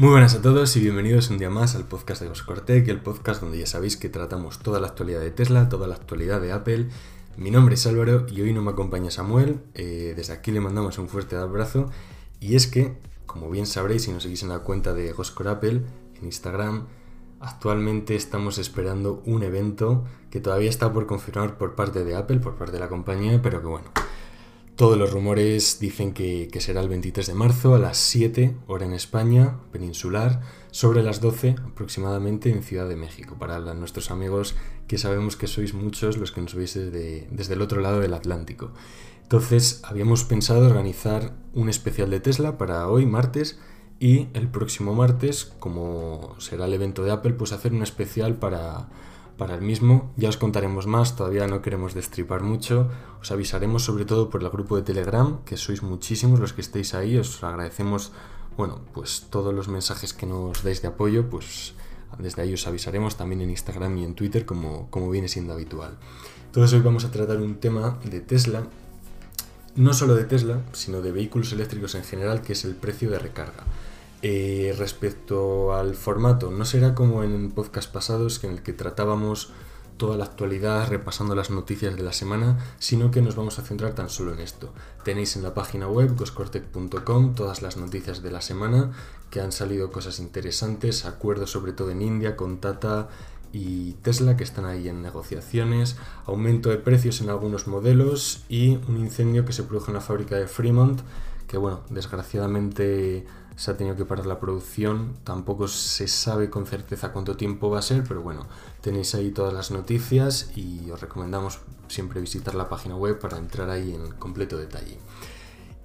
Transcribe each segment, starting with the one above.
Muy buenas a todos y bienvenidos un día más al podcast de Goscortec, el podcast donde ya sabéis que tratamos toda la actualidad de Tesla, toda la actualidad de Apple. Mi nombre es Álvaro y hoy no me acompaña Samuel. Eh, desde aquí le mandamos un fuerte abrazo. Y es que, como bien sabréis si nos seguís en la cuenta de Goscor Apple en Instagram, actualmente estamos esperando un evento que todavía está por confirmar por parte de Apple, por parte de la compañía, pero que bueno, todos los rumores dicen que, será el 23 de marzo a las 7, hora en España, peninsular, sobre las 12 aproximadamente en Ciudad de México, para nuestros amigos que sabemos que sois muchos los que nos veis desde, desde el otro lado del Atlántico. Entonces, habíamos pensado organizar un especial de Tesla para hoy, martes, y el próximo martes, como será el evento de Apple, pues hacer un especial para para el mismo. Ya os contaremos más, todavía no queremos destripar mucho. Os avisaremos sobre todo por el grupo de Telegram, que sois muchísimos los que estéis ahí. Os agradecemos, bueno, pues todos los mensajes que nos dais de apoyo, pues desde ahí os avisaremos también en Instagram y en Twitter, como, como viene siendo habitual. Entonces hoy vamos a tratar un tema de Tesla, no solo de Tesla, sino de vehículos eléctricos en general, que es el precio de recarga. Eh, respecto al formato, no será como en podcast pasados en el que tratábamos toda la actualidad repasando las noticias de la semana, sino que nos vamos a centrar tan solo en esto. Tenéis en la página web goscortec.com todas las noticias de la semana, que han salido cosas interesantes, acuerdos sobre todo en India con Tata y Tesla que están ahí en negociaciones, aumento de precios en algunos modelos y un incendio que se produjo en la fábrica de Fremont, que bueno, desgraciadamente se ha tenido que parar la producción, tampoco se sabe con certeza cuánto tiempo va a ser, pero bueno, tenéis ahí todas las noticias y os recomendamos siempre visitar la página web para entrar ahí en completo detalle.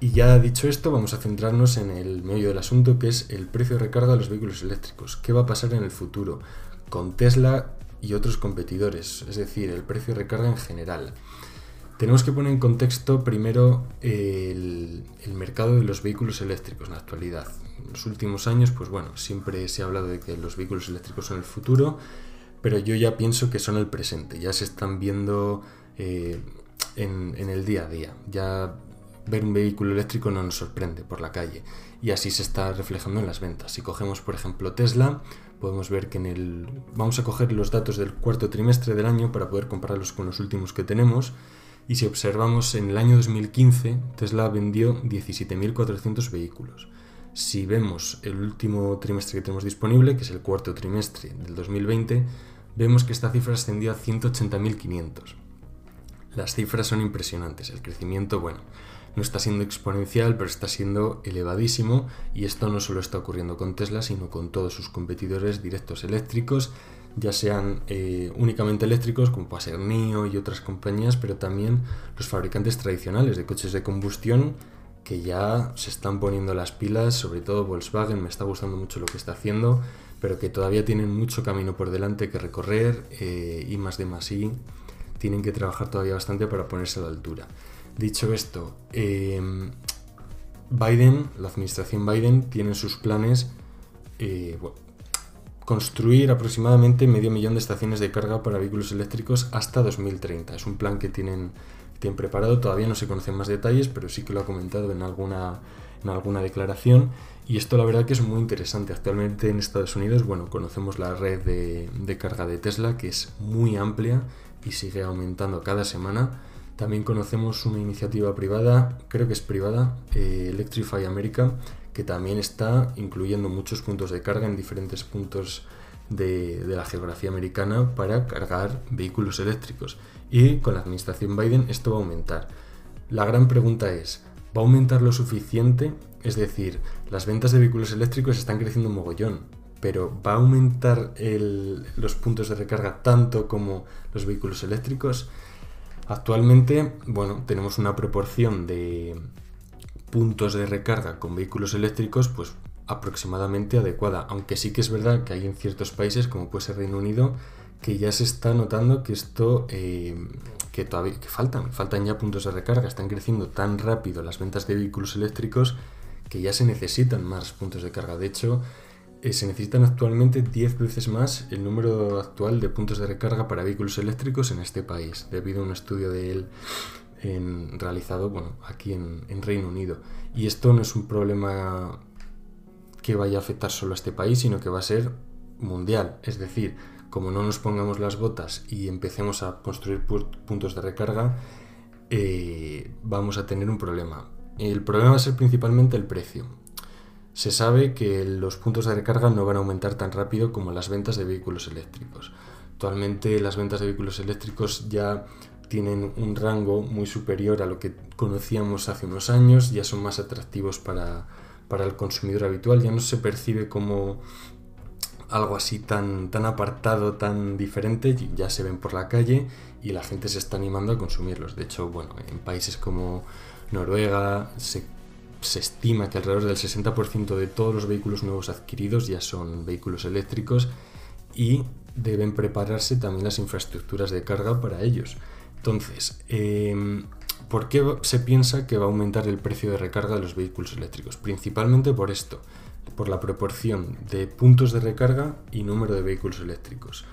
Y ya dicho esto, vamos a centrarnos en el medio del asunto, que es el precio de recarga de los vehículos eléctricos. ¿Qué va a pasar en el futuro con Tesla y otros competidores? Es decir, el precio de recarga en general. Tenemos que poner en contexto primero el, mercado de los vehículos eléctricos en la actualidad. En los últimos años, pues bueno, siempre se ha hablado de que los vehículos eléctricos son el futuro, pero yo ya pienso que son el presente, ya se están viendo eh, en, en, el día a día. Ya ver un vehículo eléctrico no nos sorprende por la calle y así se está reflejando en las ventas. Si cogemos, por ejemplo, Tesla, podemos ver que en el... Vamos a coger los datos del cuarto trimestre del año para poder compararlos con los últimos que tenemos y si observamos en el año 2015, Tesla vendió 17.400 vehículos. Si vemos el último trimestre que tenemos disponible, que es el cuarto trimestre del 2020, vemos que esta cifra ascendió a 180.500. Las cifras son impresionantes, el crecimiento, bueno, no está siendo exponencial, pero está siendo elevadísimo y esto no solo está ocurriendo con Tesla, sino con todos sus competidores directos eléctricos ya sean eh, únicamente eléctricos, como puede ser NIO y otras compañías, pero también los fabricantes tradicionales de coches de combustión que ya se están poniendo las pilas, sobre todo Volkswagen, me está gustando mucho lo que está haciendo, pero que todavía tienen mucho camino por delante que recorrer eh, y más de más y tienen que trabajar todavía bastante para ponerse a la altura. Dicho esto, em, Biden, la administración Biden, tiene sus planes eh, construir aproximadamente medio millón de estaciones de carga para vehículos eléctricos hasta 2030. Es un plan que tienen, tienen preparado, todavía no se conocen más detalles, pero sí que lo ha comentado en alguna, en alguna declaración. Y esto la verdad que es muy interesante. Actualmente en Estados Unidos, bueno, conocemos la red de, carga de Tesla, que es muy amplia y sigue aumentando cada semana. También conocemos una iniciativa privada, creo que es privada, eh, Electrify America, que también está incluyendo muchos puntos de carga en diferentes puntos de, la geografía americana para cargar vehículos eléctricos. Y con la administración Biden esto va a aumentar. La gran pregunta es, ¿va a aumentar lo suficiente? Es decir, las ventas de vehículos eléctricos están creciendo un mogollón, pero ¿va a aumentar los puntos de recarga tanto como los vehículos eléctricos? Actualmente, bueno, tenemos una proporción de, puntos de recarga con vehículos eléctricos, pues aproximadamente adecuada. Aunque sí que es verdad que hay en ciertos países, como puede ser Reino Unido, que ya se está notando que esto, eh, que todavía que faltan, faltan ya puntos de recarga, están creciendo tan rápido las ventas de vehículos eléctricos que ya se necesitan más puntos de carga. De hecho, eh, se necesitan actualmente 10 veces más el número actual de puntos de recarga para vehículos eléctricos en este país, debido a un estudio de realizado bueno, aquí en, Reino Unido. Y esto no es un problema que vaya a afectar solo a este país, sino que va a ser mundial. Es decir, como no nos pongamos las botas y empecemos a construir puntos de recarga, eh, vamos a tener un problema. El problema va a ser principalmente el precio. Se sabe que los puntos de recarga no van a aumentar tan rápido como las ventas de vehículos eléctricos. Actualmente las ventas de vehículos eléctricos ya tienen un rango muy superior a lo que conocíamos hace unos años, ya son más atractivos para, para el consumidor habitual, ya no se percibe como algo así tan, tan apartado, tan diferente, ya se ven por la calle y la gente se está animando a consumirlos. De hecho, bueno, en países como Noruega se, se estima que alrededor del 60% de todos los vehículos nuevos adquiridos ya son vehículos eléctricos y deben prepararse también las infraestructuras de carga para ellos. Entonces, em, ¿por qué se piensa que va a aumentar el precio de recarga de los vehículos eléctricos? Principalmente por esto por la proporción de puntos de recarga y número de vehículos eléctricos.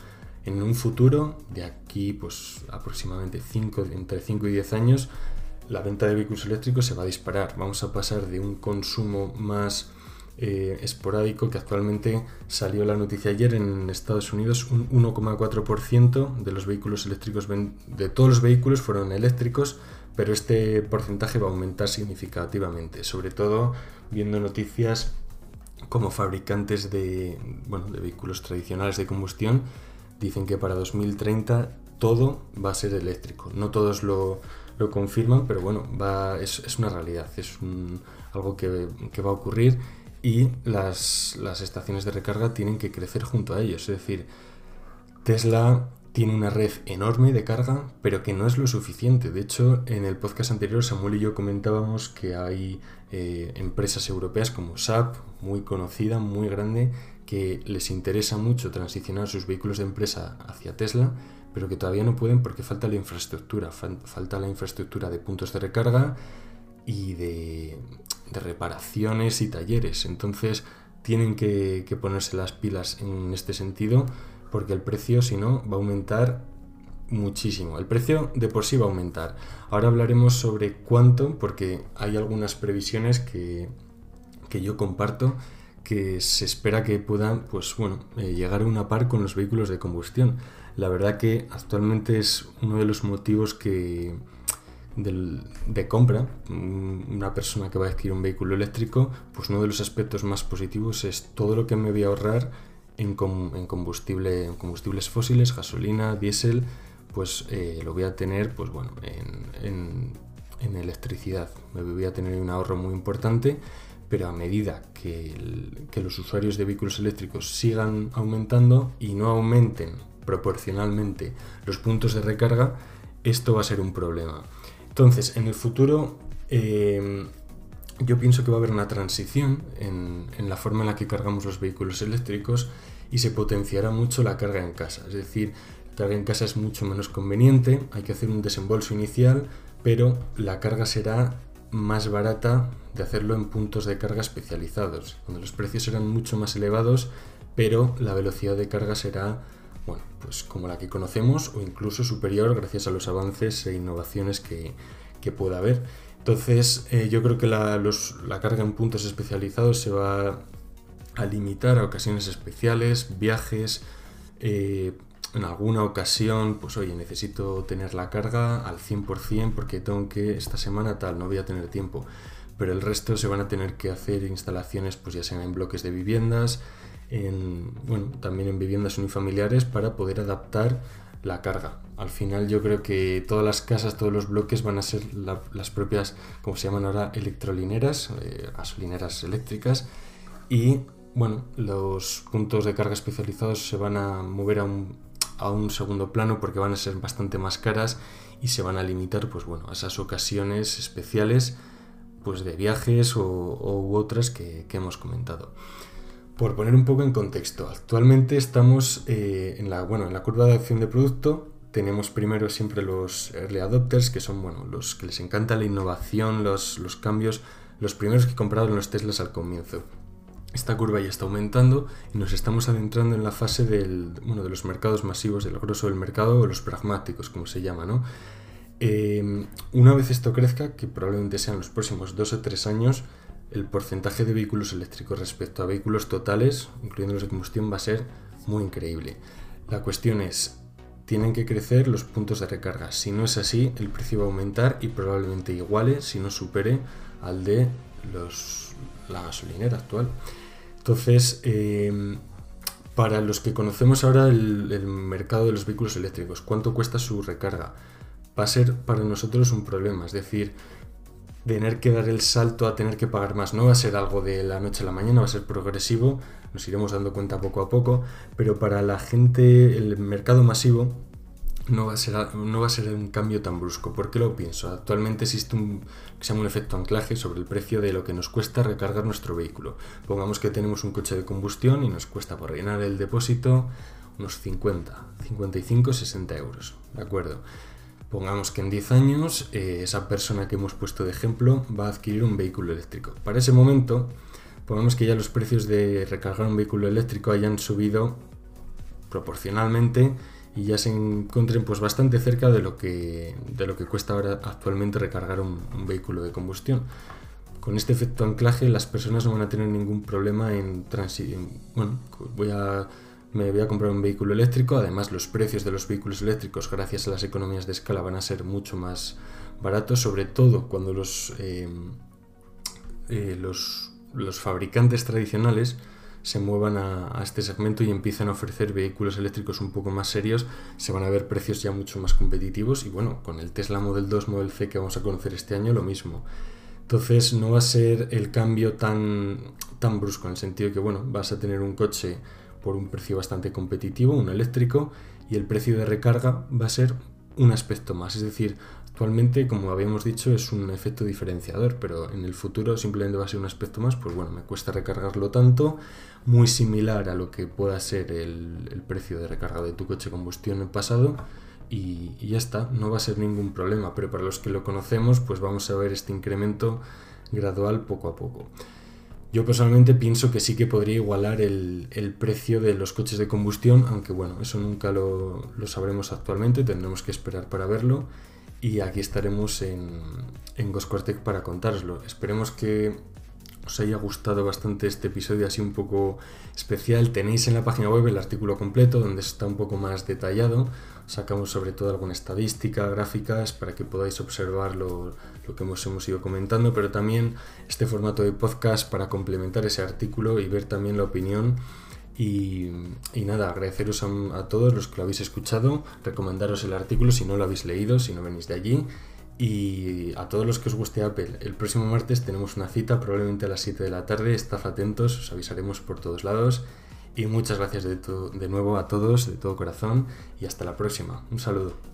En un futuro, de aquí pues aproximadamente 5, entre 5 y 10 años, la venta de vehículos eléctricos se va a disparar. Vamos a pasar de un consumo más eh, esporádico que actualmente salió la noticia ayer en Estados Unidos, un 1,4% de los vehículos eléctricos, de todos los vehículos fueron eléctricos, pero este porcentaje va a aumentar significativamente, sobre todo viendo noticias como fabricantes de, de vehículos tradicionales de combustión dicen que para 2030 todo va a ser eléctrico. No todos lo, confirman, pero bueno, va, es, una realidad, es algo que, va a ocurrir y las, las estaciones de recarga tienen que crecer junto a ellos. Es decir, Tesla tiene una red enorme de carga, pero que no es lo suficiente. De hecho, en el podcast anterior Samuel y yo comentábamos que hay eh, empresas europeas como SAP, muy conocida, muy grande, que les interesa mucho transicionar sus vehículos de empresa hacia Tesla, pero que todavía no pueden porque falta la infraestructura, falta la infraestructura de puntos de recarga y de, reparaciones y talleres. Entonces tienen que ponerse las pilas en este sentido porque el precio, si no, va a aumentar muchísimo. El precio de por sí va a aumentar. Ahora hablaremos sobre cuánto, porque hay algunas previsiones que, yo comparto que se espera que puedan pues bueno, eh, llegar a una par con los vehículos de combustión. La verdad que actualmente es uno de los motivos que de compra, una persona que va a adquirir un vehículo eléctrico, pues uno de los aspectos más positivos es todo lo que me voy a ahorrar en, combustible, en combustibles fósiles, gasolina, diésel, pues eh, lo voy a tener pues bueno, en, electricidad. Me voy a tener un ahorro muy importante, pero a medida que, los usuarios de vehículos eléctricos sigan aumentando y no aumenten proporcionalmente los puntos de recarga, esto va a ser un problema. Entonces, en el futuro, eh, yo pienso que va a haber una transición en, la forma en la que cargamos los vehículos eléctricos y se potenciará mucho la carga en casa. Es decir, carga en casa es mucho menos conveniente, hay que hacer un desembolso inicial, pero la carga será más barata de hacerlo en puntos de carga especializados, donde los precios serán mucho más elevados, pero la velocidad de carga será bueno, pues como la que conocemos o incluso superior gracias a los avances e innovaciones que, que pueda haber. Entonces, eh, yo creo que la, carga en puntos especializados se va a limitar a ocasiones especiales, viajes, eh, en alguna ocasión, pues oye, necesito tener la carga al 100% porque tengo que esta semana tal, no voy a tener tiempo. Pero el resto se van a tener que hacer instalaciones, pues ya sean en bloques de viviendas, en, bueno, también en viviendas unifamiliares para poder adaptar la carga. Al final yo creo que todas las casas, todos los bloques van a ser las propias, como se llaman ahora, electrolineras, eh, gasolineras eléctricas y bueno, los puntos de carga especializados se van a mover a un, a un segundo plano porque van a ser bastante más caras y se van a limitar pues bueno, a esas ocasiones especiales pues de viajes o, u otras que hemos comentado. Por poner un poco en contexto, actualmente estamos eh, en, la, bueno, en la curva de acción de producto. Tenemos primero siempre los early adopters, que son bueno, los que les encanta la innovación, los, los cambios, los primeros que compraron los Teslas al comienzo. Esta curva ya está aumentando y nos estamos adentrando en la fase del, bueno, de los mercados masivos, del grosso del mercado o los pragmáticos, como se llama. ¿no? Eh, una vez esto crezca, que probablemente sean los próximos dos o tres años, el porcentaje de vehículos eléctricos respecto a vehículos totales, incluyendo los de combustión, va a ser muy increíble. La cuestión es, tienen que crecer los puntos de recarga. Si no es así, el precio va a aumentar y probablemente iguale, si no supere, al de los, la gasolinera actual. Entonces, em, para los que conocemos ahora el, el, mercado de los vehículos eléctricos, ¿cuánto cuesta su recarga? Va a ser para nosotros un problema, es decir, tener que dar el salto a tener que pagar más. No va a ser algo de la noche a la mañana, va a ser progresivo, nos iremos dando cuenta poco a poco, pero para la gente, el mercado masivo, no va, a ser, no va a ser un cambio tan brusco. ¿Por qué lo pienso? Actualmente existe un que se llama un efecto anclaje sobre el precio de lo que nos cuesta recargar nuestro vehículo. Pongamos que tenemos un coche de combustión y nos cuesta por rellenar el depósito unos 50, 55, 60 euros. ¿De acuerdo? Pongamos que en 10 años eh, esa persona que hemos puesto de ejemplo va a adquirir un vehículo eléctrico. Para ese momento, pongamos que ya los precios de recargar un vehículo eléctrico hayan subido proporcionalmente y ya se encuentren pues bastante cerca de lo que, de lo que cuesta ahora actualmente recargar un, vehículo de combustión. Con este efecto anclaje las personas no van a tener ningún problema en transitar. Bueno, voy a me voy a comprar un vehículo eléctrico, además los precios de los vehículos eléctricos gracias a las economías de escala van a ser mucho más baratos, sobre todo cuando los, eh, eh, los, los, fabricantes tradicionales se muevan a, este segmento y empiezan a ofrecer vehículos eléctricos un poco más serios, se van a ver precios ya mucho más competitivos y bueno, con el Tesla Model 2, Model C que vamos a conocer este año lo mismo. Entonces no va a ser el cambio tan, tan brusco, en el sentido de que bueno, vas a tener un coche por un precio bastante competitivo, un eléctrico, y el precio de recarga va a ser un aspecto más. Es decir, actualmente, como habíamos dicho, es un efecto diferenciador, pero en el futuro simplemente va a ser un aspecto más, pues bueno, me cuesta recargarlo tanto, muy similar a lo que pueda ser el, el precio de recarga de tu coche combustión en pasado. Y, y ya está, no va a ser ningún problema, pero para los que lo conocemos, pues vamos a ver este incremento gradual poco a poco. Yo personalmente pienso que sí que podría igualar el, el, precio de los coches de combustión, aunque bueno, eso nunca lo, lo, sabremos actualmente, tendremos que esperar para verlo y aquí estaremos en, en Goscortec para contároslo. Esperemos que os haya gustado bastante este episodio así un poco especial. Tenéis en la página web el artículo completo donde está un poco más detallado. Sacamos sobre todo alguna estadística, gráficas para que podáis observar lo, lo que hemos, hemos ido comentando, pero también este formato de podcast para complementar ese artículo y ver también la opinión. Y, nada, agradeceros a, a todos los que lo habéis escuchado, recomendaros el artículo si no lo habéis leído, si no venís de allí. Y a todos los que os guste Apple, el próximo martes tenemos una cita, probablemente a las 7 de la tarde. Estad atentos, os avisaremos por todos lados. Y muchas gracias de, de nuevo a todos, de todo corazón. Y hasta la próxima. Un saludo.